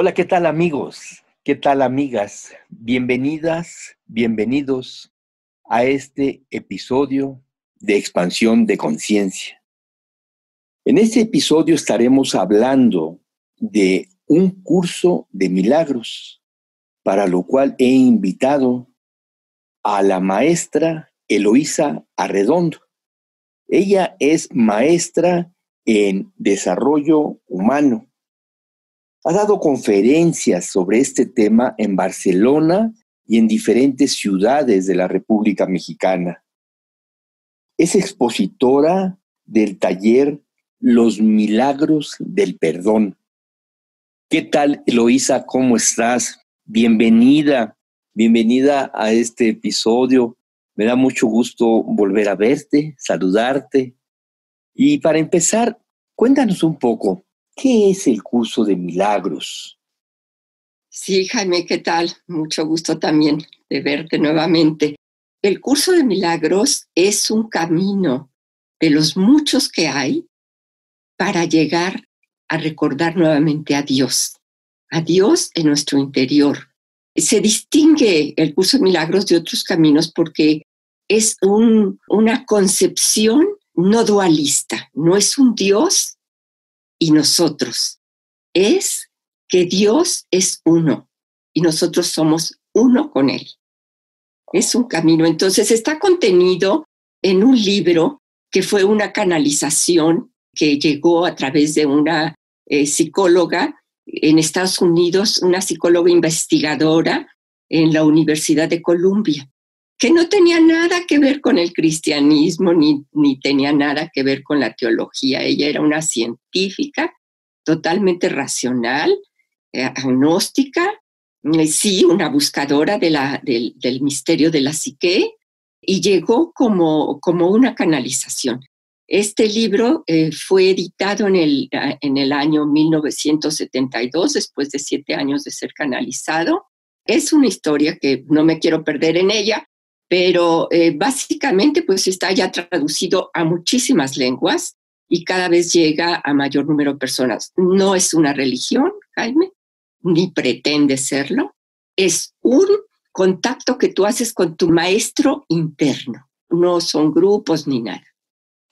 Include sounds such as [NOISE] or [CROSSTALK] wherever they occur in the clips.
Hola, ¿qué tal amigos? ¿Qué tal amigas? Bienvenidas, bienvenidos a este episodio de expansión de conciencia. En este episodio estaremos hablando de un curso de milagros, para lo cual he invitado a la maestra Eloísa Arredondo. Ella es maestra en desarrollo humano ha dado conferencias sobre este tema en Barcelona y en diferentes ciudades de la República Mexicana. Es expositora del taller Los Milagros del Perdón. ¿Qué tal, Eloísa? ¿Cómo estás? Bienvenida, bienvenida a este episodio. Me da mucho gusto volver a verte, saludarte. Y para empezar, cuéntanos un poco, ¿Qué es el curso de milagros? Sí, Jaime, ¿qué tal? Mucho gusto también de verte nuevamente. El curso de milagros es un camino de los muchos que hay para llegar a recordar nuevamente a Dios, a Dios en nuestro interior. Se distingue el curso de milagros de otros caminos porque es una concepción no dualista, no es un Dios y nosotros. Es que Dios es uno y nosotros somos uno con Él. Es un camino. Entonces está contenido en un libro que fue una canalización que llegó a través de una eh, psicóloga en Estados Unidos, una psicóloga investigadora en la Universidad de Columbia que no tenía nada que ver con el cristianismo ni, ni tenía nada que ver con la teología. Ella era una científica totalmente racional, eh, agnóstica, eh, sí, una buscadora de la, del, misterio de la psique, y llegó como, como una canalización. Este libro eh, fue editado en el, en el año 1972, después de siete años de ser canalizado. Es una historia que no me quiero perder en ella, pero eh, básicamente pues está ya traducido a muchísimas lenguas y cada vez llega a mayor número de personas. No es una religión, Jaime, ni pretende serlo, es un contacto que tú haces con tu maestro interno, no son grupos ni nada.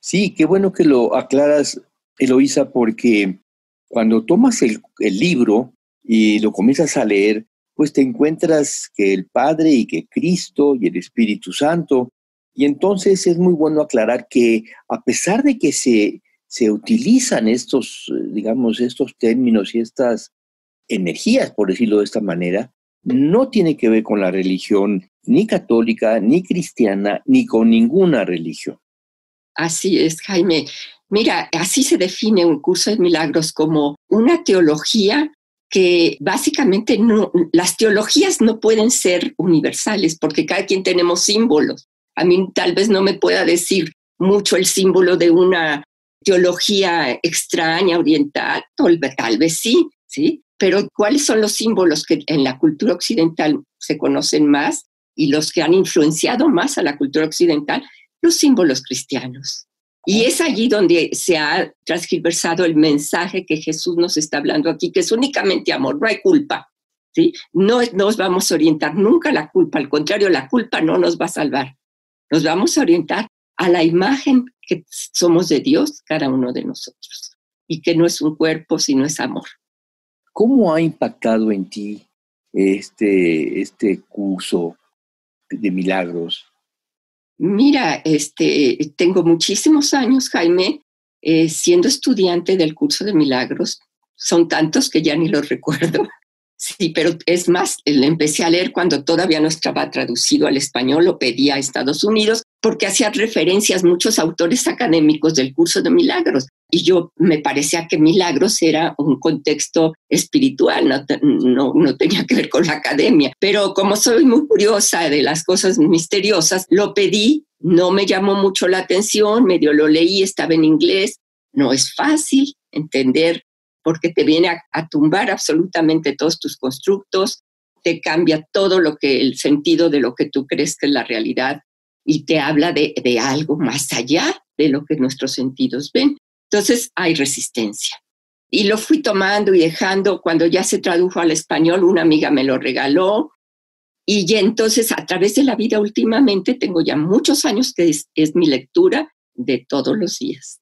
Sí, qué bueno que lo aclaras, Eloísa, porque cuando tomas el libro y lo comienzas a leer, pues te encuentras que el Padre y que Cristo y el Espíritu Santo. Y entonces es muy bueno aclarar que a pesar de que se, se utilizan estos, digamos, estos términos y estas energías, por decirlo de esta manera, no tiene que ver con la religión ni católica, ni cristiana, ni con ninguna religión. Así es, Jaime. Mira, así se define un curso de milagros como una teología que básicamente las teologías no pueden ser universales porque cada quien tenemos símbolos. A mí tal vez no me pueda decir mucho el símbolo de una teología extraña, oriental, tal vez sí, ¿sí? Pero ¿cuáles son los símbolos que en la cultura occidental se conocen más y los que han influenciado más a la cultura occidental? Los símbolos cristianos. Y es allí donde se ha transgiversado el mensaje que Jesús nos está hablando aquí, que es únicamente amor, no hay culpa. ¿sí? No nos vamos a orientar nunca a la culpa, al contrario, la culpa no nos va a salvar. Nos vamos a orientar a la imagen que somos de Dios, cada uno de nosotros, y que no es un cuerpo, sino es amor. ¿Cómo ha impactado en ti este, este curso de milagros? Mira, este, tengo muchísimos años, Jaime, eh, siendo estudiante del curso de milagros. Son tantos que ya ni los recuerdo. Sí, pero es más, le empecé a leer cuando todavía no estaba traducido al español, lo pedía a Estados Unidos, porque hacía referencias muchos autores académicos del curso de milagros. y yo me parecía que Milagros era un contexto espiritual, no, no, tenía que ver con la academia. Pero como soy muy curiosa de las cosas misteriosas, lo pedí, no me llamó mucho la atención, medio lo leí, estaba en inglés, no es fácil entender porque te viene a, tumbar absolutamente todos tus constructos, te cambia todo lo que el sentido de lo que tú crees que es la realidad y te habla de, algo más allá de lo que nuestros sentidos ven. Entonces hay resistencia. Y lo fui tomando y dejando. Cuando ya se tradujo al español, una amiga me lo regaló. Y ya entonces, a través de la vida últimamente, tengo ya muchos años que es mi lectura de todos los días.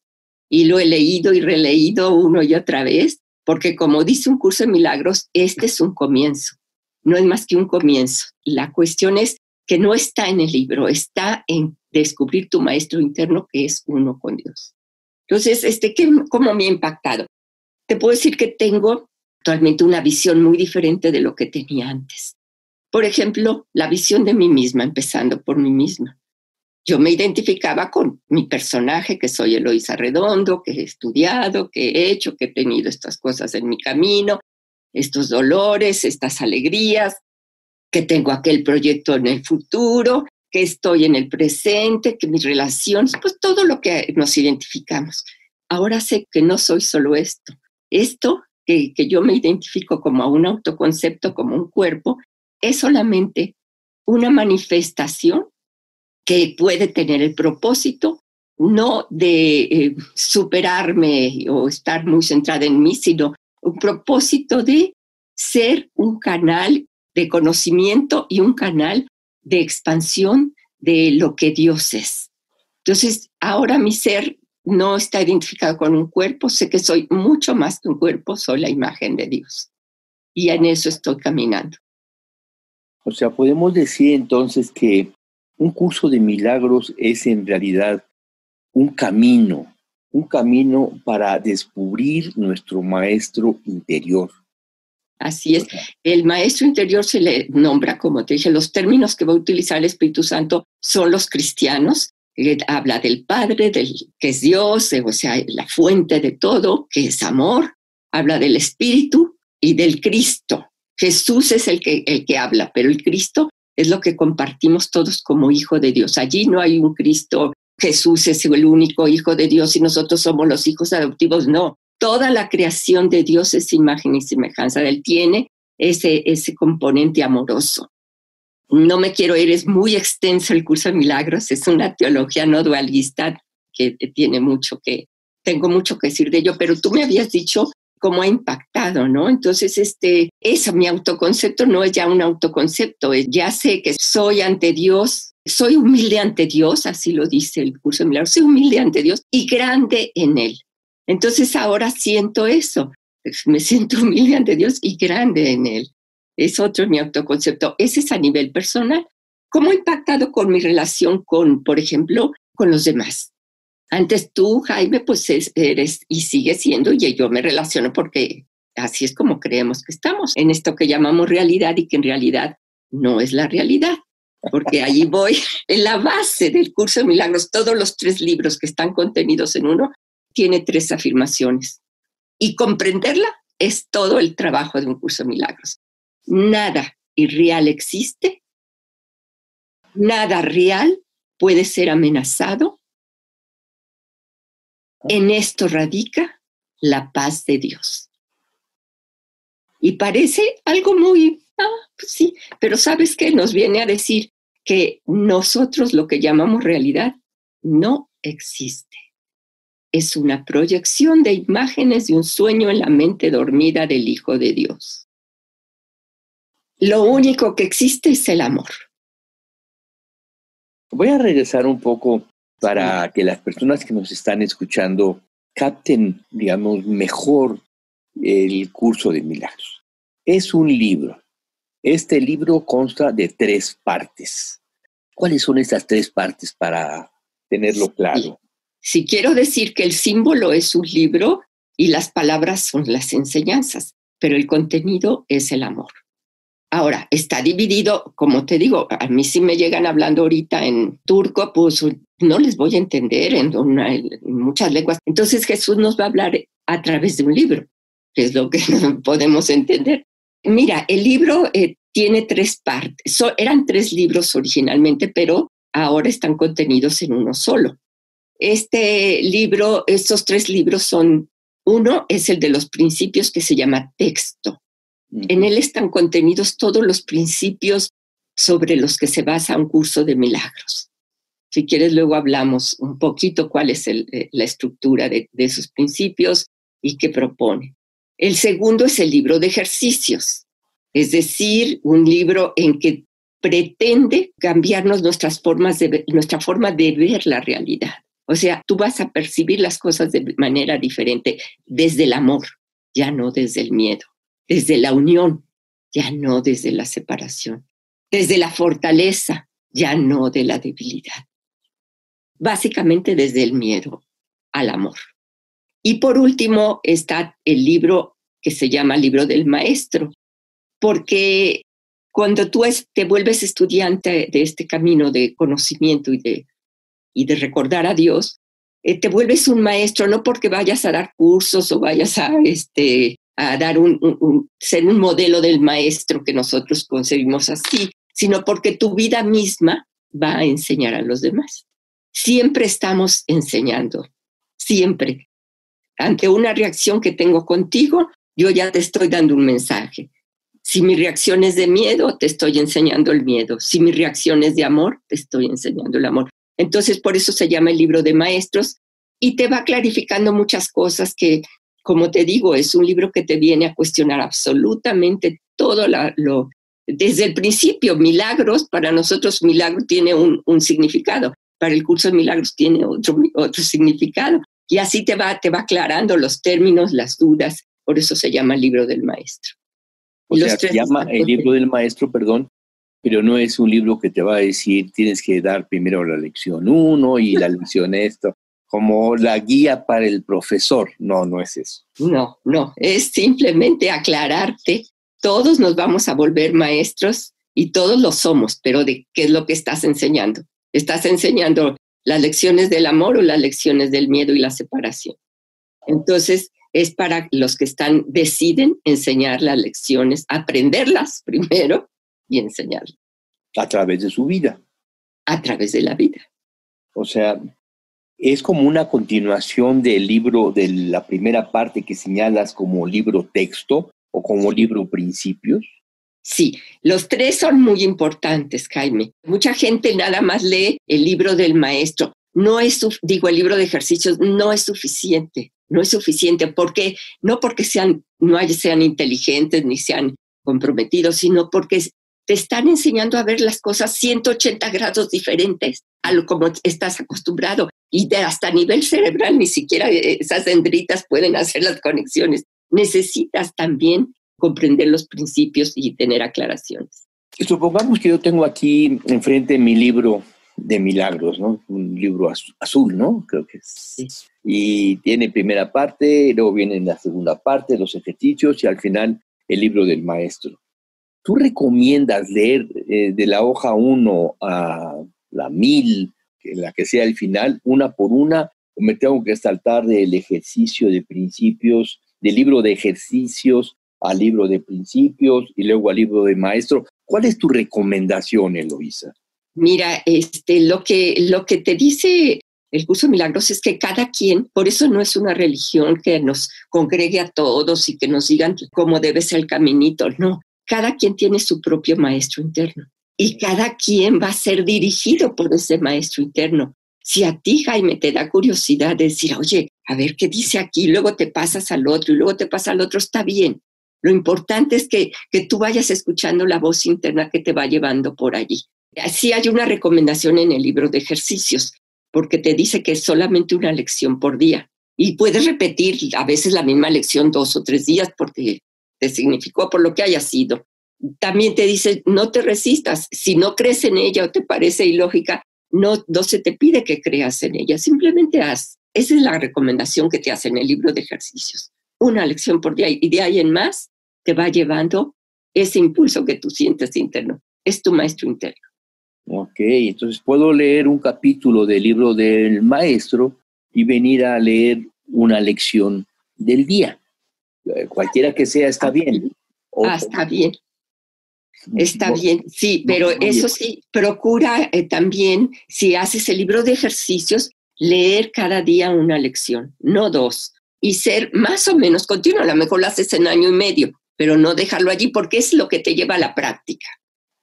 Y lo he leído y releído uno y otra vez, porque como dice un curso de milagros, este es un comienzo. No es más que un comienzo. La cuestión es que no está en el libro, está en descubrir tu maestro interno que es uno con Dios. Entonces, este, ¿cómo me ha impactado? Te puedo decir que tengo actualmente una visión muy diferente de lo que tenía antes. Por ejemplo, la visión de mí misma, empezando por mí misma. Yo me identificaba con mi personaje, que soy Eloisa Redondo, que he estudiado, que he hecho, que he tenido estas cosas en mi camino, estos dolores, estas alegrías, que tengo aquel proyecto en el futuro, que estoy en el presente, que mis relaciones, pues todo lo que nos identificamos. Ahora sé que no soy solo esto. Esto que, que yo me identifico como un autoconcepto, como un cuerpo, es solamente una manifestación que puede tener el propósito no de eh, superarme o estar muy centrada en mí, sino un propósito de ser un canal de conocimiento y un canal de expansión de lo que Dios es. Entonces, ahora mi ser no está identificado con un cuerpo, sé que soy mucho más que un cuerpo, soy la imagen de Dios. Y en eso estoy caminando. O sea, podemos decir entonces que un curso de milagros es en realidad un camino, un camino para descubrir nuestro maestro interior. Así es. El maestro interior se le nombra, como te dije, los términos que va a utilizar el Espíritu Santo son los cristianos. habla del Padre, del, que es Dios, o sea, la fuente de todo, que es amor. Habla del Espíritu y del Cristo. Jesús es el que, el que habla, pero el Cristo es lo que compartimos todos como hijo de Dios. Allí no hay un Cristo, Jesús es el único hijo de Dios y nosotros somos los hijos adoptivos. No, toda la creación de Dios es imagen y semejanza. Él tiene ese, ese componente amoroso. No me quiero ir, es muy extenso el curso de milagros, es una teología no dualista que tiene mucho que, tengo mucho que decir de ello, pero tú me habías dicho cómo ha impactado, ¿no? Entonces, este, eso, mi autoconcepto no es ya un autoconcepto, ya sé que soy ante Dios, soy humilde ante Dios, así lo dice el curso de milagros, soy humilde ante Dios y grande en Él. Entonces ahora siento eso, me siento [LAUGHS] humilde ante Dios y grande en Él. Es otro mi autoconcepto. Ese es a nivel personal. ¿Cómo ha impactado con mi relación con, por ejemplo, con los demás? Antes tú, Jaime, pues eres y sigues siendo, y yo me relaciono porque así es como creemos que estamos, en esto que llamamos realidad y que en realidad no es la realidad. Porque allí [LAUGHS] voy, en la base del curso de milagros, todos los tres libros que están contenidos en uno, tiene tres afirmaciones. Y comprenderla es todo el trabajo de un curso de milagros. Nada irreal existe, nada real puede ser amenazado. En esto radica la paz de Dios. Y parece algo muy, ah, pues sí, pero ¿sabes qué? Nos viene a decir que nosotros lo que llamamos realidad no existe es una proyección de imágenes de un sueño en la mente dormida del Hijo de Dios. Lo único que existe es el amor. Voy a regresar un poco para que las personas que nos están escuchando capten, digamos, mejor el curso de milagros. Es un libro. Este libro consta de tres partes. ¿Cuáles son esas tres partes para tenerlo claro? Si quiero decir que el símbolo es un libro y las palabras son las enseñanzas, pero el contenido es el amor. Ahora, está dividido, como te digo, a mí si me llegan hablando ahorita en turco, pues no les voy a entender en, muchas lenguas. Entonces Jesús nos va a hablar a través de un libro, que es lo que [LAUGHS] podemos entender. Mira, el libro eh, tiene tres partes. eran tres libros originalmente, pero ahora están contenidos en uno solo. Este libro, estos tres libros son, uno es el de los principios que se llama texto. En él están contenidos todos los principios sobre los que se basa un curso de milagros. Si quieres, luego hablamos un poquito cuál es eh, la estructura de, de esos principios y qué propone. El segundo es el libro de ejercicios, es decir, un libro en que pretende cambiarnos nuestras formas de, nuestra forma de ver la realidad. O sea, tú vas a percibir las cosas de manera diferente desde el amor, ya no desde el miedo, desde la unión, ya no desde la separación, desde la fortaleza, ya no de la debilidad. Básicamente desde el miedo al amor. Y por último está el libro que se llama Libro del Maestro, porque cuando tú te vuelves estudiante de este camino de conocimiento y de, y de recordar a Dios, eh, te vuelves un maestro no porque vayas a dar cursos o vayas a, este, a dar un, ser un modelo del maestro que nosotros concebimos así, sino porque tu vida misma va a enseñar a los demás. Siempre estamos enseñando, siempre. Ante una reacción que tengo contigo, yo ya te estoy dando un mensaje. Si mi reacción es de miedo, te estoy enseñando el miedo. Si mi reacción es de amor, te estoy enseñando el amor. Entonces, por eso se llama el libro de maestros y te va clarificando muchas cosas que, como te digo, es un libro que te viene a cuestionar absolutamente todo lo, desde el principio. Milagros, para nosotros milagro tiene un, significado, para el curso de milagros tiene otro, otro significado. Y así te va, te va aclarando los términos, las dudas. Por eso se llama el libro del maestro. O sea, se llama el libro del maestro, perdón, pero no es un libro que te va a decir tienes que dar primero la lección uno y la lección esto, como la guía para el profesor. No, no es eso. No, no, es simplemente aclararte. Todos nos vamos a volver maestros y todos lo somos, pero ¿de qué es lo que estás enseñando? ¿Estás enseñando las lecciones del amor o las lecciones del miedo y la separación? Entonces, es para los que están, deciden enseñar las lecciones, aprenderlas [LAUGHS] primero y enseñarlas. A través de su vida. A través de la vida. O sea, es como una continuación del libro, de la primera parte que señalas como libro texto o como libro principios. Sí, los tres son muy importantes, Jaime. Mucha gente nada más lee el libro del maestro. No es, digo, el libro de ejercicios no es suficiente no es suficiente, porque no porque sean, no sean inteligentes ni sean comprometidos, sino porque te están enseñando a ver las cosas 180 grados diferentes a lo como estás acostumbrado. Y de hasta a nivel cerebral, ni siquiera esas dendritas pueden hacer las conexiones. Necesitas también comprender los principios y tener aclaraciones. Supongamos que yo tengo aquí enfrente mi libro de milagros, ¿no? Un libro azul, ¿no? Creo que es. Y tiene primera parte, luego viene la segunda parte, los ejercicios y al final el libro del maestro. ¿Tú recomiendas leer eh, de la hoja 1 a la 1000, la que sea el final, una por una, me tengo que saltar del ejercicio de principios, del libro de ejercicios al libro de principios y luego al libro de maestro? ¿Cuál es tu recomendación, Eloisa? Mira, este, lo, que, lo que te dice el curso milagros es que cada quien, por eso no es una religión que nos congregue a todos y que nos digan cómo debe ser el caminito, no, cada quien tiene su propio maestro interno y cada quien va a ser dirigido por ese maestro interno. Si a ti, Jaime, te da curiosidad de decir, oye, a ver qué dice aquí, luego te pasas al otro y luego te pasa al otro, está bien. Lo importante es que, que tú vayas escuchando la voz interna que te va llevando por allí. Sí hay una recomendación en el libro de ejercicios, porque te dice que es solamente una lección por día. Y puedes repetir a veces la misma lección dos o tres días porque te significó por lo que haya sido. También te dice, no te resistas. Si no crees en ella o te parece ilógica, no, no se te pide que creas en ella, simplemente haz. Esa es la recomendación que te hace en el libro de ejercicios. Una lección por día y de ahí en más te va llevando ese impulso que tú sientes interno. Es tu maestro interno. Ok, entonces puedo leer un capítulo del libro del maestro y venir a leer una lección del día. Eh, cualquiera que sea está bien. ah, está bien. Está bien, sí, pero eso sí, procura eh, también, si haces el libro de ejercicios, leer cada día una lección, no dos, y ser más o menos continuo. A lo mejor lo haces en año y medio, pero no dejarlo allí porque es lo que te lleva a la práctica.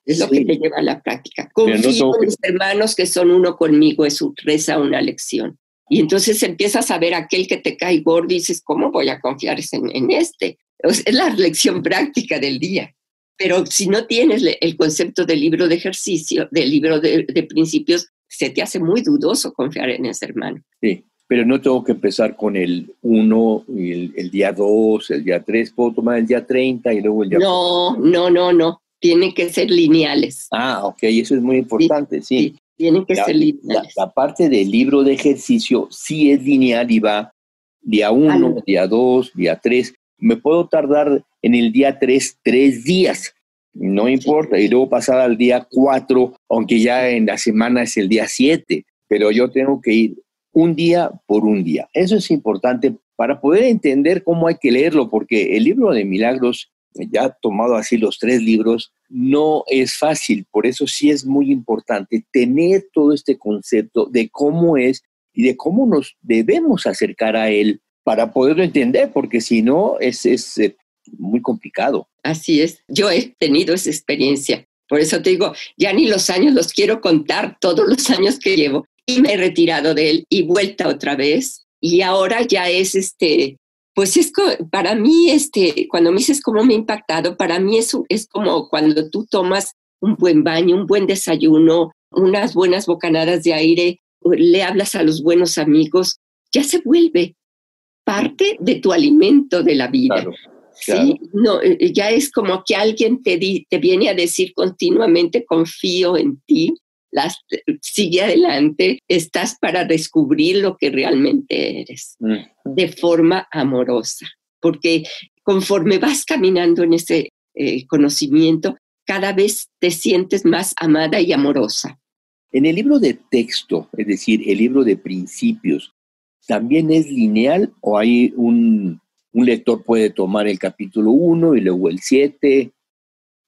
Es lo que te lleva a la práctica. Confío en mis hermanos que son uno conmigo, es su reza una lección. Y entonces empiezas a ver aquel que te cae gordo y dices, ¿cómo voy a confiar en, este? Es la lección práctica del día. Pero si no tienes el concepto del libro de ejercicio, del libro de, principios, se te hace muy dudoso confiar en ese hermano. Sí, pero no tengo que empezar con el 1, el, el, día 2, el día 3, puedo tomar el día 30 y luego el día... No, no, no, no tienen que ser lineales. Ah, ok, eso es muy importante, sí. tienen que ser lineales. La, parte del libro de ejercicio sí es lineal y va día 1, día 2, día 3. Me puedo tardar en el día 3 tres días, no importa, y luego pasar al día 4, aunque ya en la semana es el día 7, pero yo tengo que ir un día por un día. Eso es importante para poder entender cómo hay que leerlo, porque el libro de milagros ya tomado así los tres libros, no es fácil. Por eso sí es muy importante tener todo este concepto de cómo es y de cómo nos debemos acercar a él para poderlo entender, porque si no es, es eh, muy complicado. Así es, yo he tenido esa experiencia. Por eso te digo, ya ni los años los quiero contar, todos los años que llevo, y me he retirado de él y vuelta otra vez. Y ahora ya es este, pues es para mí, este, cuando me dices cómo me ha impactado, para mí eso es como cuando tú tomas un buen baño, un buen desayuno, unas buenas bocanadas de aire, le hablas a los buenos amigos, ya se vuelve parte de tu alimento de la vida. ¿Sí? No, eh, eh, ya es como que alguien te, te viene a decir continuamente, confío en ti, las, sigue adelante, estás para descubrir lo que realmente eres mm. de forma amorosa, porque conforme vas caminando en ese eh, conocimiento, cada vez te sientes más amada y amorosa. En el libro de texto, es decir, el libro de principios, ¿también es lineal o hay un, un lector puede tomar el capítulo 1 y luego el 7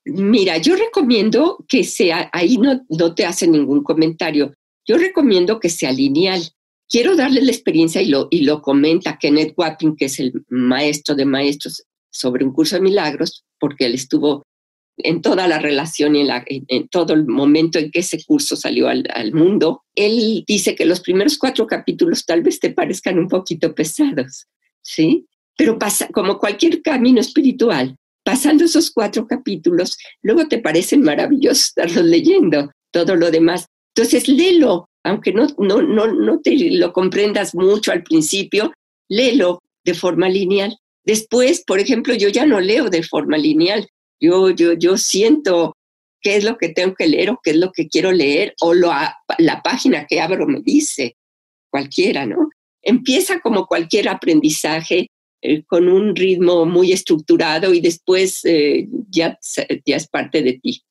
Mira, yo recomiendo que sea, ahí no, no te hace ningún comentario, yo recomiendo que sea lineal. Quiero darle la experiencia y lo, y lo comenta Kenneth Wapping, que es el maestro de maestros sobre un curso de milagros, porque él estuvo en toda la relación y en, la, en, todo el momento en que ese curso salió al, al, mundo. Él dice que los primeros cuatro capítulos tal vez te parezcan un poquito pesados, ¿sí? Pero pasa, como cualquier camino espiritual, pasando esos cuatro capítulos, luego te parecen maravillosos estarlos leyendo, todo lo demás. Entonces, léelo, aunque no, no, no, no te lo comprendas mucho al principio, léelo de forma lineal. Después, por ejemplo, yo ya no leo de forma lineal. Yo, yo, yo siento qué es lo que tengo que leer o qué es lo que quiero leer o lo, la página que abro me dice, cualquiera, ¿no? Empieza como cualquier aprendizaje eh, con un ritmo muy estructurado y después eh, ya, ya es parte de ti.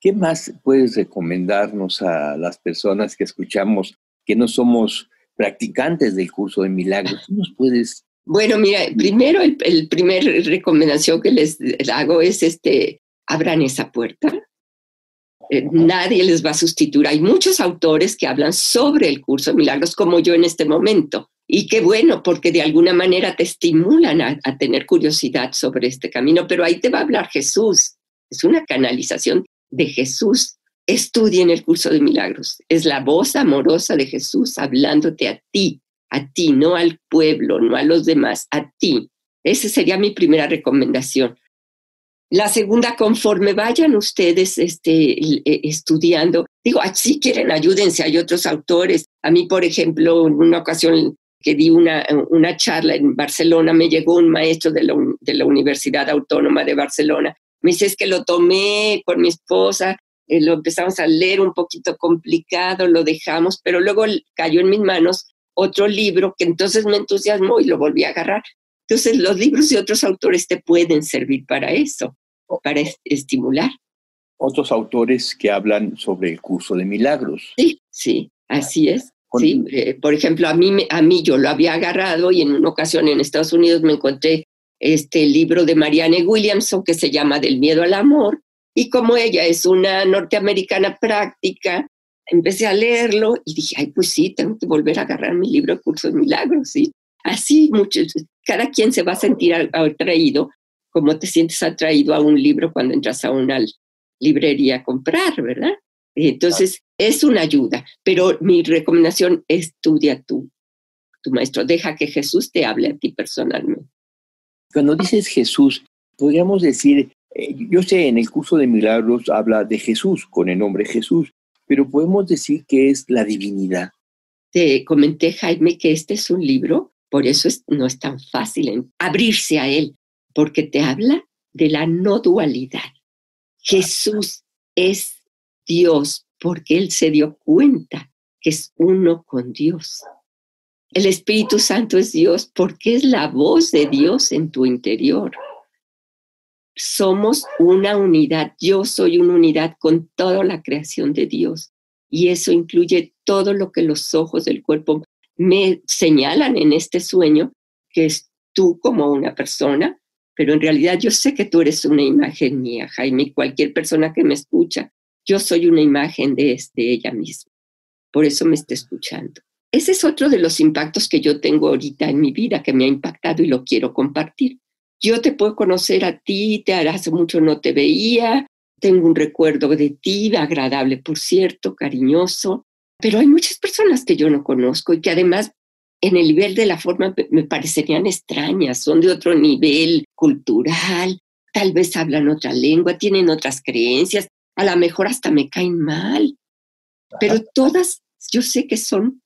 ¿Qué más puedes recomendarnos a las personas que escuchamos que no somos practicantes del curso de milagros? ¿Qué nos puedes bueno, mira, primero el, el, primer recomendación que les hago es este, abran esa puerta. Eh, nadie les va a sustituir. Hay muchos autores que hablan sobre el curso de milagros, como yo en este momento. Y qué bueno, porque de alguna manera te estimulan a, tener curiosidad sobre este camino, pero ahí te va a hablar Jesús. Es una canalización de Jesús. Estudien el curso de milagros. Es la voz amorosa de Jesús hablándote a ti, a ti, no al pueblo, no a los demás, a ti. Esa sería mi primera recomendación. La segunda, conforme vayan ustedes este, e, estudiando, digo, si quieren, ayúdense, hay otros autores. A mí, por ejemplo, en una ocasión que di una, una charla en Barcelona, me llegó un maestro de la, de la Universidad Autónoma de Barcelona. Me dice, es que lo tomé con mi esposa, eh, lo empezamos a leer un poquito complicado, lo dejamos, pero luego cayó en mis manos otro libro que entonces me entusiasmó y lo volví a agarrar. Entonces, los libros de otros autores te pueden servir para eso. para estimular. Otros autores que hablan sobre el curso de milagros. Sí, sí, así es. Sí, eh, por ejemplo, a mí, a mí yo lo había agarrado y en una ocasión en Estados Unidos me encontré este libro de Marianne Williamson que se llama Del miedo al amor. Y como ella es una norteamericana práctica, empecé a leerlo y dije, ay, pues sí, tengo que volver a agarrar mi libro Curso de Milagros, ¿sí? Así, muchos, cada quien se va a sentir atraído, como te sientes atraído a un libro cuando entras a una librería a comprar, ¿verdad? Entonces, es una ayuda, pero mi recomendación, estudia tú, tu maestro, deja que Jesús te hable a ti personalmente. Cuando dices Jesús, podríamos decir, eh, yo sé, en el curso de milagros habla de Jesús, con el nombre Jesús, pero podemos decir que es la divinidad. Te comenté, Jaime, que este es un libro, por eso no es tan fácil abrirse a él, porque te habla de la no dualidad. Jesús es Dios porque él se dio cuenta que es uno con Dios. El Espíritu Santo es Dios porque es la voz de Dios en tu interior. Somos una unidad. Yo soy una unidad con toda la creación de Dios. Y eso incluye todo lo que los ojos del cuerpo me señalan en este sueño, que es tú como una persona, pero en realidad yo sé que tú eres una imagen mía, Jaime, cualquier persona que me escucha, yo soy una imagen de, de ella misma. Por eso me está escuchando. Ese es otro de los impactos que yo tengo ahorita en mi vida, que me ha impactado y lo quiero compartir. Yo te puedo conocer a ti, te hace mucho no te veía, tengo un recuerdo de ti, agradable, por cierto, cariñoso, pero hay muchas personas que yo no conozco y que además en el nivel de la forma me parecerían extrañas, son de otro nivel cultural, tal vez hablan otra lengua, tienen otras creencias, a lo mejor hasta me caen mal, pero todas yo sé que son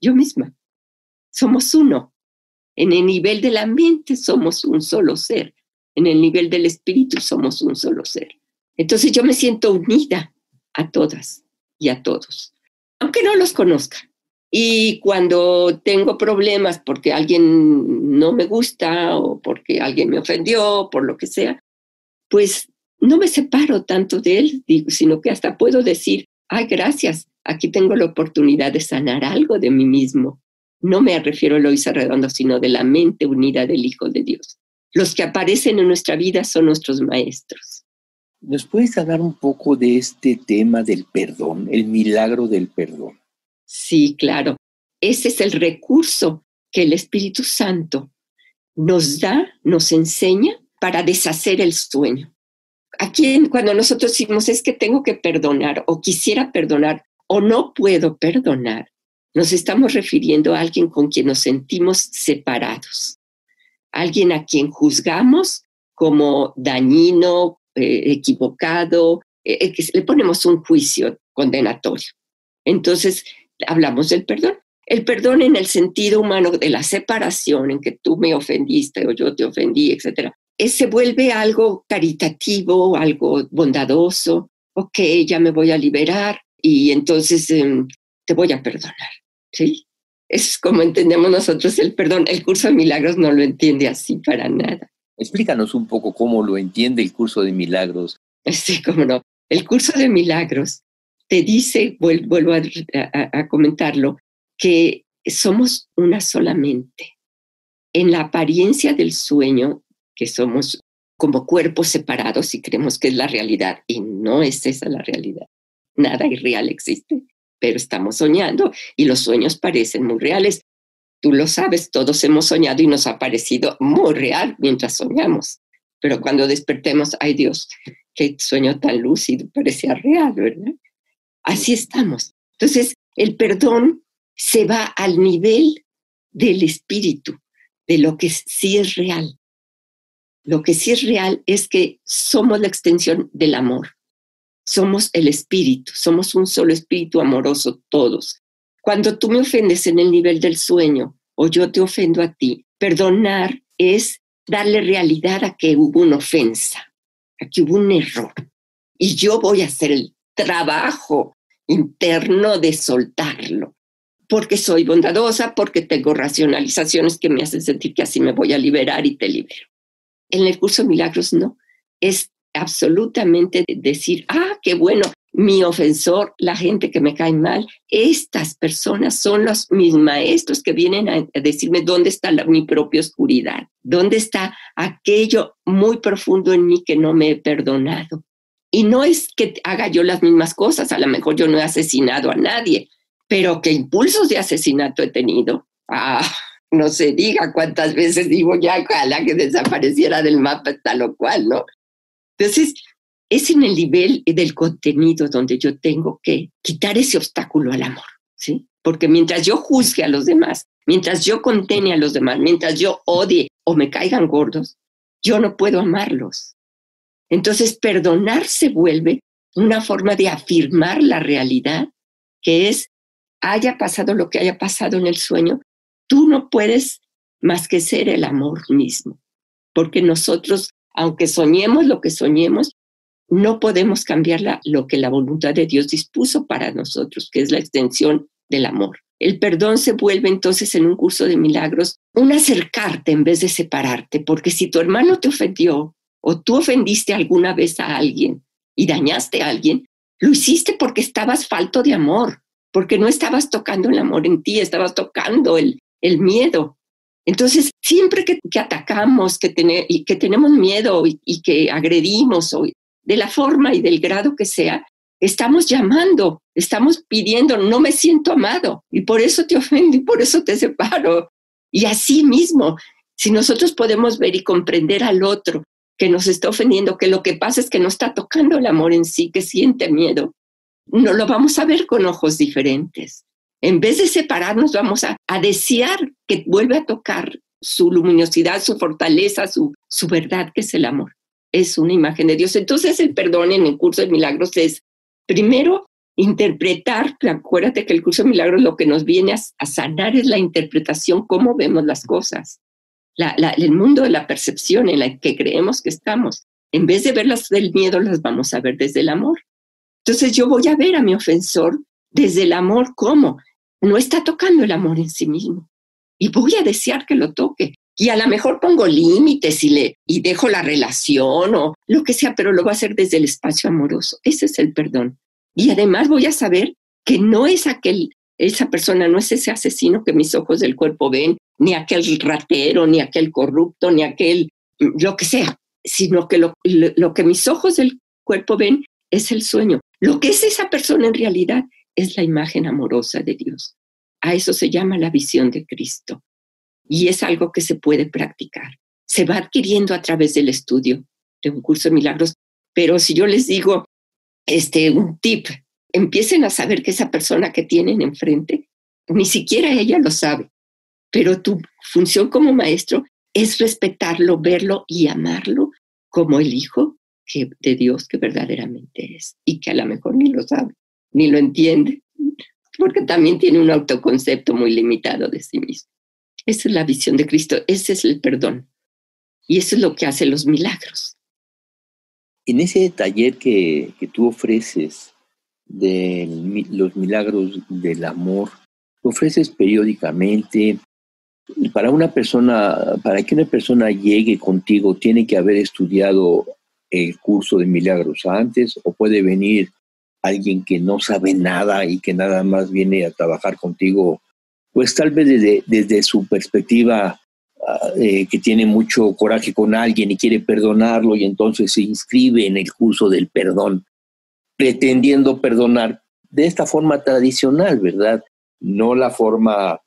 yo misma. Somos uno. En el nivel del ambiente somos un solo ser. En el nivel del espíritu somos un solo ser. Entonces yo me siento unida a todas y a todos, aunque no los conozca. Y cuando tengo problemas porque alguien no me gusta o porque alguien me ofendió, por lo que sea, pues no me separo tanto de él, sino que hasta puedo decir, ay, gracias, aquí tengo la oportunidad de sanar algo de mí mismo. No me refiero a Eloisa Redondo, sino de la mente unida del Hijo de Dios. Los que aparecen en nuestra vida son nuestros maestros. ¿Nos puedes hablar un poco de este tema del perdón, el milagro del perdón? Sí, claro. Ese es el recurso que el Espíritu Santo nos da, nos enseña para deshacer el sueño. Aquí cuando nosotros decimos es que tengo que perdonar o quisiera perdonar o no puedo perdonar, nos estamos refiriendo a alguien con quien nos sentimos separados, alguien a quien juzgamos como dañino, eh, equivocado, eh, eh, le ponemos un juicio condenatorio. Entonces, hablamos del perdón. El perdón en el sentido humano de la separación, en que tú me ofendiste o yo te ofendí, etc., se vuelve algo caritativo, algo bondadoso. Ok, ya me voy a liberar y entonces em, te voy a perdonar. ¿Sí? Es como entendemos nosotros el perdón. El curso de milagros no lo entiende así para nada. Explícanos un poco cómo lo entiende el curso de milagros. Sí, cómo no. El curso de milagros te dice, vuelvo a, comentarlo, que somos una solamente. En la apariencia del sueño, que somos como cuerpos separados y creemos que es la realidad, y no es esa la realidad. Nada irreal existe, pero estamos soñando y los sueños parecen muy reales. Tú lo sabes, todos hemos soñado y nos ha parecido muy real mientras soñamos. Pero cuando despertemos, ay Dios, qué sueño tan lúcido, parecía real, ¿verdad? Así estamos. Entonces, el perdón se va al nivel del espíritu, de lo que sí es real. Lo que sí es real es que somos la extensión del amor. Somos el espíritu, somos un solo espíritu amoroso todos. Cuando tú me ofendes en el nivel del sueño o yo te ofendo a ti, perdonar es darle realidad a que hubo una ofensa, a que hubo un error. Y yo voy a hacer el trabajo interno de soltarlo, porque soy bondadosa, porque tengo racionalizaciones que me hacen sentir que así me voy a liberar y te libero. En el curso de milagros no, es absolutamente decir, ah, qué bueno, mi ofensor, la gente que me cae mal, estas personas son los mis maestros que vienen a decirme dónde está mi propia oscuridad, dónde está aquello muy profundo en mí que no me he perdonado. Y no es que haga yo las mismas cosas, a lo mejor yo no he asesinado a nadie, pero qué impulsos de asesinato he tenido. Ah, no se diga cuántas veces digo ya, ojalá que desapareciera del mapa tal o cual, ¿no? Entonces, es en el nivel del contenido donde yo tengo que quitar ese obstáculo al amor, ¿sí? Porque mientras yo juzgue a los demás, mientras yo contene a los demás, mientras yo odie o me caigan gordos, yo no puedo amarlos. Entonces, perdonar se vuelve una forma de afirmar la realidad, que es, haya pasado lo que haya pasado en el sueño, tú no puedes más que ser el amor mismo, porque nosotros aunque soñemos lo que soñemos, no podemos cambiar lo que la voluntad de Dios dispuso para nosotros, que es la extensión del amor. El perdón se vuelve entonces en un curso de milagros un acercarte en vez de separarte, porque si tu hermano te ofendió o tú ofendiste alguna vez a alguien y dañaste a alguien, lo hiciste porque estabas falto de amor, porque no estabas tocando el amor en ti, estabas tocando el, el miedo. Entonces, siempre que, atacamos, que, y que tenemos miedo y, que agredimos, o de la forma y del grado que sea, estamos llamando, estamos pidiendo, no me siento amado y por eso te ofendo y por eso te separo. Y así mismo, si nosotros podemos ver y comprender al otro que nos está ofendiendo, que lo que pasa es que no está tocando el amor en sí, que siente miedo, no lo vamos a ver con ojos diferentes. En vez de separarnos, vamos a, desear que vuelva a tocar su luminosidad, su fortaleza, su, su verdad, que es el amor. Es una imagen de Dios. Entonces el perdón en el curso de milagros es, primero, interpretar, acuérdate que el curso de milagros lo que nos viene a, sanar es la interpretación, cómo vemos las cosas, el mundo de la percepción en la que creemos que estamos. En vez de verlas del miedo, las vamos a ver desde el amor. Entonces yo voy a ver a mi ofensor desde el amor, ¿cómo? No está tocando el amor en sí mismo. Y voy a desear que lo toque. Y a lo mejor pongo límites y, le, y dejo la relación o lo que sea, pero lo voy a hacer desde el espacio amoroso. Ese es el perdón. Y además voy a saber que no es aquel, esa persona, no es ese asesino que mis ojos del cuerpo ven, ni aquel ratero, ni aquel corrupto, ni aquel, lo que sea, sino que lo, lo que mis ojos del cuerpo ven es el sueño. Lo que es esa persona en realidad es la imagen amorosa de Dios. A eso se llama la visión de Cristo. Y es algo que se puede practicar. Se va adquiriendo a través del estudio de un curso de milagros. Pero si yo les digo este, un tip, empiecen a saber que esa persona que tienen enfrente, ni siquiera ella lo sabe. Pero tu función como maestro es respetarlo, verlo y amarlo como el Hijo de Dios que verdaderamente es y que a lo mejor ni lo sabe ni lo entiende, porque también tiene un autoconcepto muy limitado de sí mismo. Esa es la visión de Cristo, ese es el perdón. Y eso es lo que hace los milagros. En ese taller que, que tú ofreces de los milagros del amor, lo ofreces periódicamente. Para una persona, para que una persona llegue contigo, tiene que haber estudiado el curso de milagros antes o puede venir alguien que no sabe nada y que nada más viene a trabajar contigo, pues tal vez desde, desde su perspectiva ah, eh, que tiene mucho coraje con alguien y quiere perdonarlo y entonces se inscribe en el curso del perdón, pretendiendo perdonar de esta forma tradicional, ¿verdad? No la forma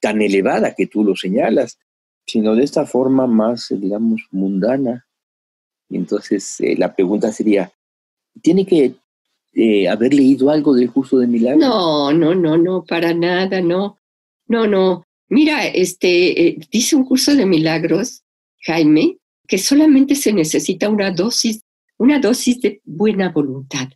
tan elevada que tú lo señalas, sino de esta forma más, digamos, mundana. Y entonces eh, la pregunta sería, ¿tiene que eh, haber leído algo del curso de milagros? No, no, no, no, para nada, no. No, no. Mira, este, eh, dice un curso de milagros, Jaime, que solamente se necesita una dosis, una dosis de buena voluntad.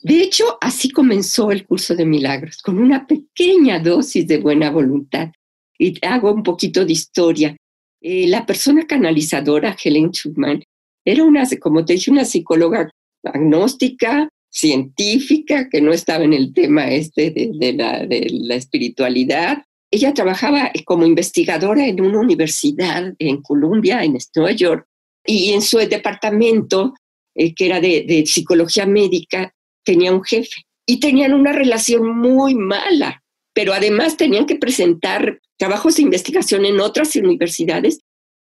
De hecho, así comenzó el curso de milagros, con una pequeña dosis de buena voluntad. Y hago un poquito de historia. Eh, la persona canalizadora, Helen Schumann, era una, como te dije, una psicóloga agnóstica, científica, que no estaba en el tema este de, la, de la espiritualidad. Ella trabajaba como investigadora en una universidad en Columbia, en Nueva York, y en su departamento eh, que era de, psicología médica, tenía un jefe y tenían una relación muy mala, pero además tenían que presentar trabajos de investigación en otras universidades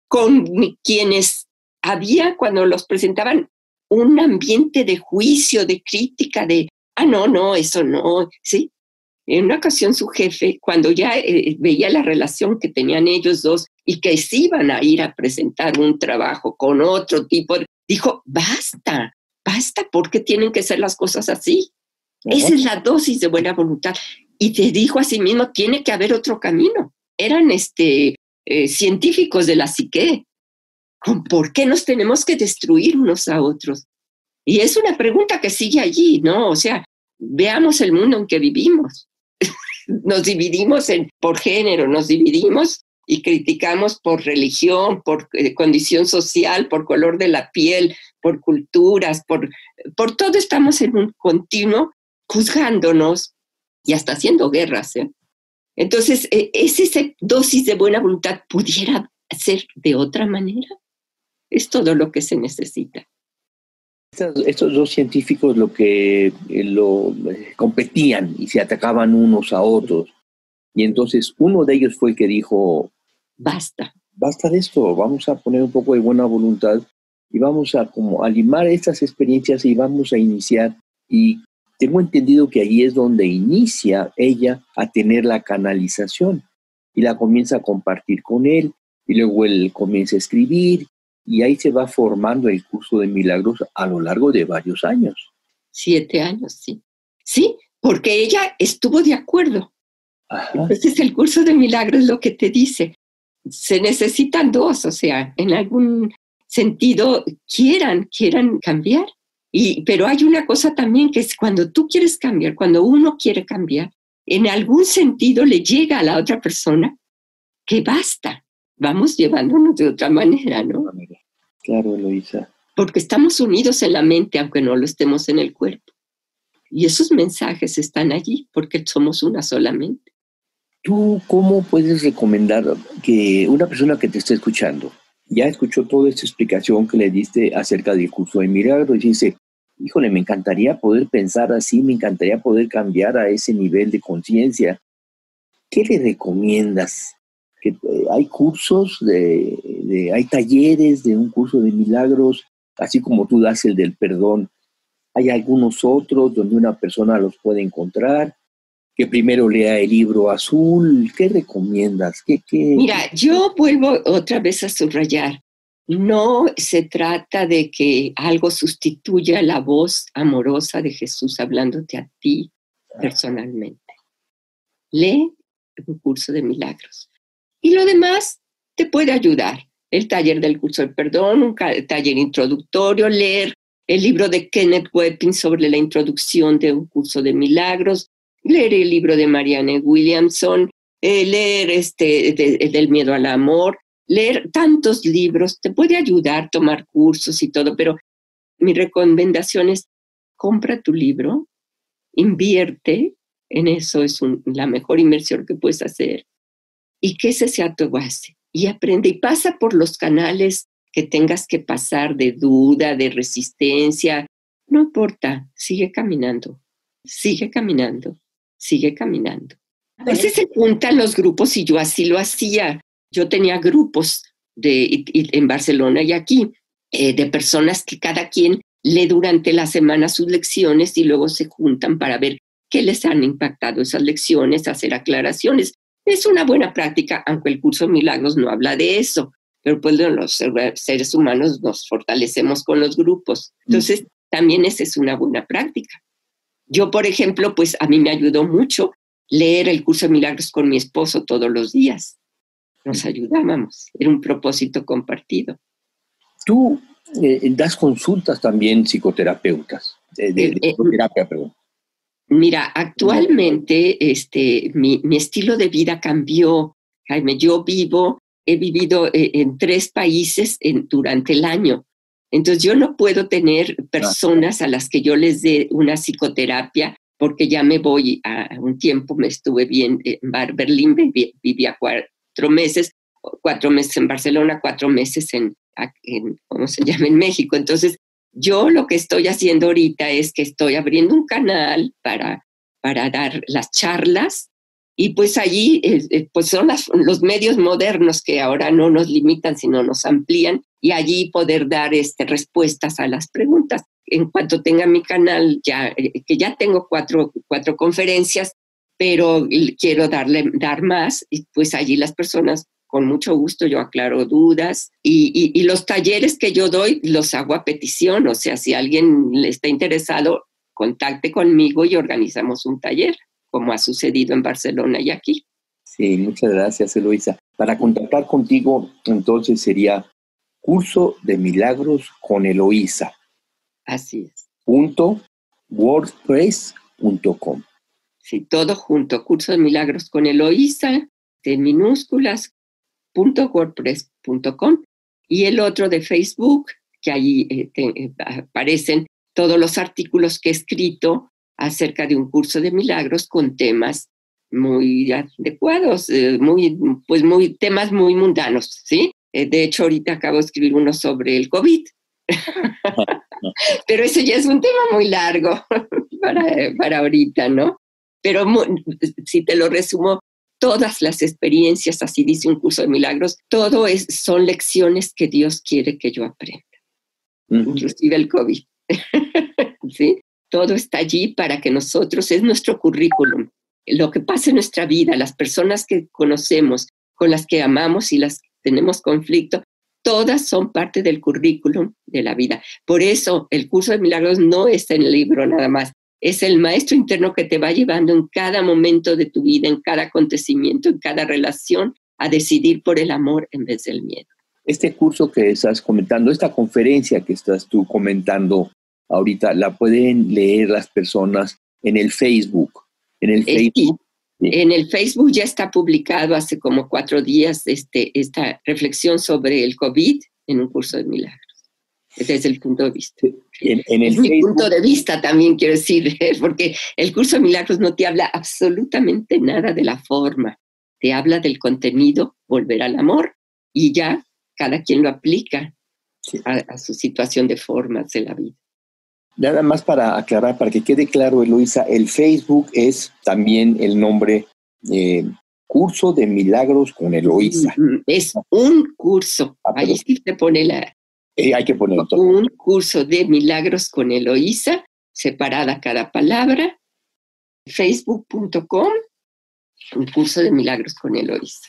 con quienes había cuando los presentaban un ambiente de juicio, de crítica, de, ah, no, no, eso no, ¿sí? En una ocasión su jefe, cuando ya eh, veía la relación que tenían ellos dos y que se iban a ir a presentar un trabajo con otro tipo, dijo, basta, basta, porque tienen que ser las cosas así? Esa es la dosis de buena voluntad. Y te dijo a sí mismo, tiene que haber otro camino. Eran este, eh, científicos de la psique. ¿Por qué nos tenemos que destruir unos a otros? Y es una pregunta que sigue allí, ¿no? O sea, veamos el mundo en que vivimos. [LAUGHS] nos dividimos por género, nos dividimos y criticamos por religión, por eh, condición social, por color de la piel, por culturas, por, por todo estamos en un continuo juzgándonos y hasta haciendo guerras. ¿eh? Entonces, ¿es esa dosis de buena voluntad pudiera ser de otra manera? Es todo lo que se necesita. Estos dos científicos lo que eh, lo eh, competían y se atacaban unos a otros. Y entonces uno de ellos fue el que dijo, basta. Basta de esto, vamos a poner un poco de buena voluntad y vamos a como a limar estas experiencias y vamos a iniciar. Y tengo entendido que ahí es donde inicia ella a tener la canalización y la comienza a compartir con él y luego él comienza a escribir y ahí se va formando el curso de milagros a lo largo de varios años. Siete años, sí. Sí, porque ella estuvo de acuerdo. Entonces el curso de milagros lo que te dice. Se necesitan dos, o sea, en algún sentido quieran, quieran cambiar. Y, pero hay una cosa también que es cuando tú quieres cambiar, cuando uno quiere cambiar, en algún sentido le llega a la otra persona que basta, vamos llevándonos de otra manera, ¿no? Claro, Eloisa. Porque estamos unidos en la mente, aunque no lo estemos en el cuerpo. Y esos mensajes están allí porque somos una sola mente. ¿Tú cómo puedes recomendar que una persona que te esté escuchando ya escuchó toda esta explicación que le diste acerca del curso de milagros y dice, híjole, me encantaría poder pensar así, me encantaría poder cambiar a ese nivel de conciencia? ¿Qué le recomiendas? Eh, hay cursos, de, hay talleres de un curso de milagros, así como tú das el del perdón. Hay algunos otros donde una persona los puede encontrar, que primero lea el libro azul. ¿Qué recomiendas? ¿Qué, qué? Mira, yo vuelvo otra vez a subrayar. No se trata de que algo sustituya la voz amorosa de Jesús hablándote a ti ah. personalmente. Lee un curso de milagros. Y lo demás te puede ayudar. El taller del curso del perdón, un taller introductorio, leer el libro de Kenneth Wepin sobre la introducción de un curso de milagros, leer el libro de Marianne Williamson, eh, leer este del miedo al amor, leer tantos libros, te puede ayudar tomar cursos y todo, pero mi recomendación es compra tu libro, invierte, en eso es la mejor inversión que puedes hacer y que ese sea tu base. Y aprende y pasa por los canales que tengas que pasar de duda, de resistencia. No importa, sigue caminando, sigue caminando, sigue caminando. A veces se juntan los grupos y yo así lo hacía. Yo tenía grupos de, en Barcelona y aquí eh, de personas que cada quien lee durante la semana sus lecciones y luego se juntan para ver qué les han impactado esas lecciones, hacer aclaraciones. Es una buena práctica, aunque el curso de milagros no habla de eso, pero pues los seres humanos nos fortalecemos con los grupos. Entonces, también esa es una buena práctica. Yo, por ejemplo, pues a mí me ayudó mucho leer el curso de milagros con mi esposo todos los días. Nos ayudábamos, era un propósito compartido. Tú eh, das consultas también psicoterapeutas, de, de, eh, eh, perdón. Mira, actualmente este, mi, estilo de vida cambió, Jaime. Yo vivo, he vivido eh, en, tres países durante el año. Entonces yo no puedo tener personas a las que yo les dé una psicoterapia porque ya me voy a un tiempo, me estuve bien en Berlín, vivía cuatro meses, cuatro meses en Barcelona, cuatro meses en, en, ¿cómo se llama?, en México. Entonces Yo lo que estoy haciendo ahorita es que estoy abriendo un canal para, para dar las charlas y pues allí eh, eh, pues son los medios modernos que ahora no nos limitan, sino nos amplían y allí poder dar este, respuestas a las preguntas. En cuanto tenga mi canal, ya, eh, que ya tengo cuatro, cuatro conferencias, pero quiero darle, dar más, y pues allí las personas con mucho gusto yo aclaro dudas y, y, los talleres que yo doy los hago a petición, o sea, si alguien le está interesado, contacte conmigo y organizamos un taller como ha sucedido en Barcelona y aquí. Sí, muchas gracias, Eloisa. Para contactar contigo, entonces sería curso de milagros con Eloisa. Así es. Punto wordpress.com. Sí, todo junto, curso de milagros con Eloisa, de minúsculas, punto wordpress.com. Y el otro de Facebook, que ahí eh, eh, aparecen todos los artículos que he escrito acerca de un curso de milagros con temas muy adecuados, eh, muy, pues muy, temas muy mundanos, ¿sí? Eh, de hecho, ahorita acabo de escribir uno sobre el COVID, [LAUGHS] pero ese ya es un tema muy largo [LAUGHS] para, para ahorita, ¿no? Pero si te lo resumo, todas las experiencias, así dice un curso de milagros, todo es, son lecciones que Dios quiere que yo aprenda, inclusive el COVID. [LAUGHS] ¿Sí? Todo está allí para que nosotros, es nuestro currículum. Lo que pasa en nuestra vida, las personas que conocemos, con las que amamos y las que tenemos conflicto, todas son parte del currículum de la vida. Por eso el curso de milagros no está en el libro nada más, es el maestro interno que te va llevando en cada momento de tu vida, en cada acontecimiento, en cada relación, a decidir por el amor en vez del miedo. Este curso que estás comentando, esta conferencia que estás tú comentando ahorita la pueden leer las personas en el Facebook. En el Facebook. En el Facebook ya está publicado hace como cuatro días este, esta reflexión sobre el COVID en un curso de milagros. Desde el punto de vista. En, el mi punto de vista también quiero decir, [LAUGHS] porque el curso de milagros no te habla absolutamente nada de la forma, te habla del contenido, volver al amor, y ya cada quien lo aplica a su situación de formas de la vida. Nada más para aclarar, para que quede claro, Eloisa, el Facebook es también el nombre eh, Curso de Milagros con Eloisa. Mm, mm, es un curso. Ah, Ahí sí te pone la. Eh, hay que poner todo. Un curso de Milagros con Eloisa, separada cada palabra. Facebook.com, un curso de Milagros con Eloisa.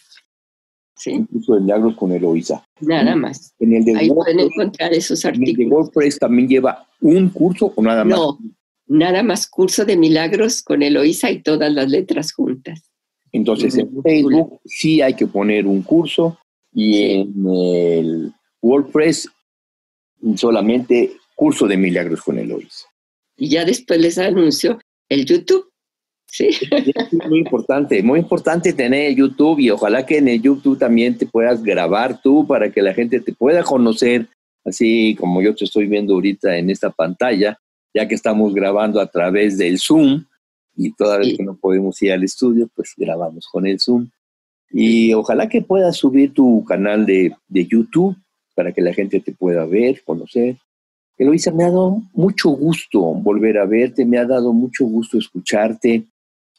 ¿sí? Un curso de milagros con Eloisa. Nada más. En el de Ahí pueden encontrar esos artículos. ¿En el de WordPress también lleva un curso o nada más? No, nada más curso de milagros con Eloisa y todas las letras juntas. Entonces en Facebook sí hay que poner un curso y en el WordPress solamente curso de milagros con Eloisa. Y ya después les anuncio el YouTube Sí. Es muy importante, muy importante tener YouTube y ojalá que en el YouTube también te puedas grabar tú para que la gente te pueda conocer, así como yo te estoy viendo ahorita en esta pantalla, ya que estamos grabando a través del Zoom y toda vez que no podemos ir al estudio, pues grabamos con el Zoom. Y ojalá que puedas subir tu canal de, de YouTube para que la gente te pueda ver, conocer. Eloisa, me ha dado mucho gusto volver a verte, me ha dado mucho gusto escucharte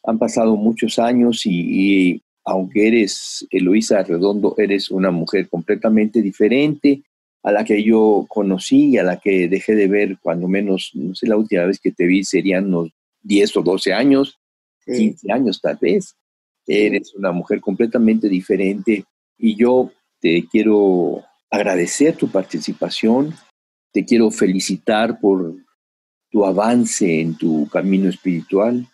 han pasado muchos años y, aunque eres Eloisa Redondo, eres una mujer completamente diferente a la que yo conocí y a la que dejé de ver cuando menos, no sé, la última vez que te vi serían unos 10 o 12 años, 15 años tal vez. Eres una mujer completamente diferente y yo te quiero agradecer tu participación, te quiero felicitar por tu avance en tu camino espiritual,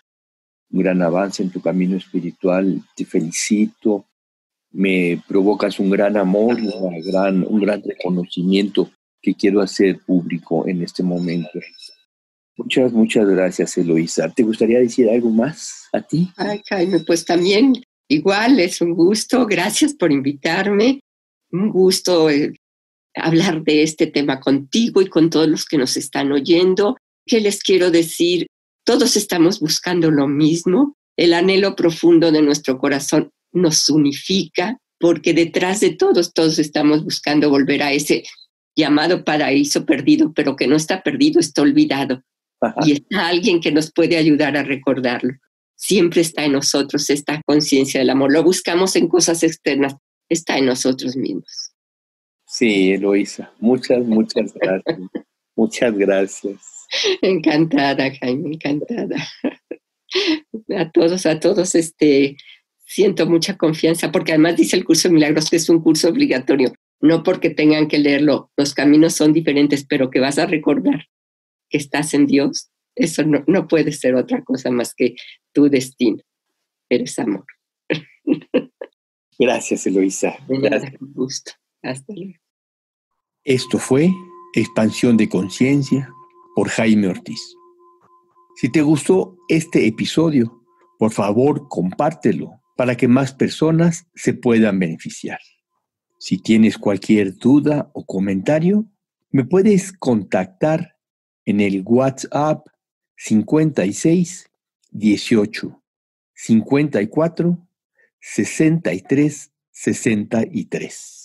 un gran avance en tu camino espiritual. Te felicito. Me provocas un gran amor gran, un gran reconocimiento que quiero hacer público en este momento. Muchas, muchas gracias, Eloisa. ¿Te gustaría decir algo más a ti? Ay, Jaime, pues también igual es un gusto. Gracias por invitarme. Un gusto eh, hablar de este tema contigo y con todos los que nos están oyendo. ¿Qué les quiero decir? Todos estamos buscando lo mismo. El anhelo profundo de nuestro corazón nos unifica porque detrás de todos, todos estamos buscando volver a ese llamado paraíso perdido, pero que no está perdido, está olvidado. Y está alguien que nos puede ayudar a recordarlo. Siempre está en nosotros esta conciencia del amor. Lo buscamos en cosas externas, está en nosotros mismos. Sí, Eloisa, muchas, muchas gracias. [LAUGHS] muchas gracias. Encantada, Jaime, encantada. A todos, a todos, este, siento mucha confianza, porque además dice el curso de milagros que es un curso obligatorio, no porque tengan que leerlo, los caminos son diferentes, pero que vas a recordar que estás en Dios, eso no, no puede ser otra cosa más que tu destino. Eres amor. [LAUGHS] Gracias, Eloisa. Gracias. Con gusto. Hasta luego. Esto fue Expansión de Conciencia por Jaime Ortiz. Si te gustó este episodio, por favor compártelo para que más personas se puedan beneficiar. Si tienes cualquier duda o comentario, me puedes contactar en el WhatsApp 56 18 54 63 63.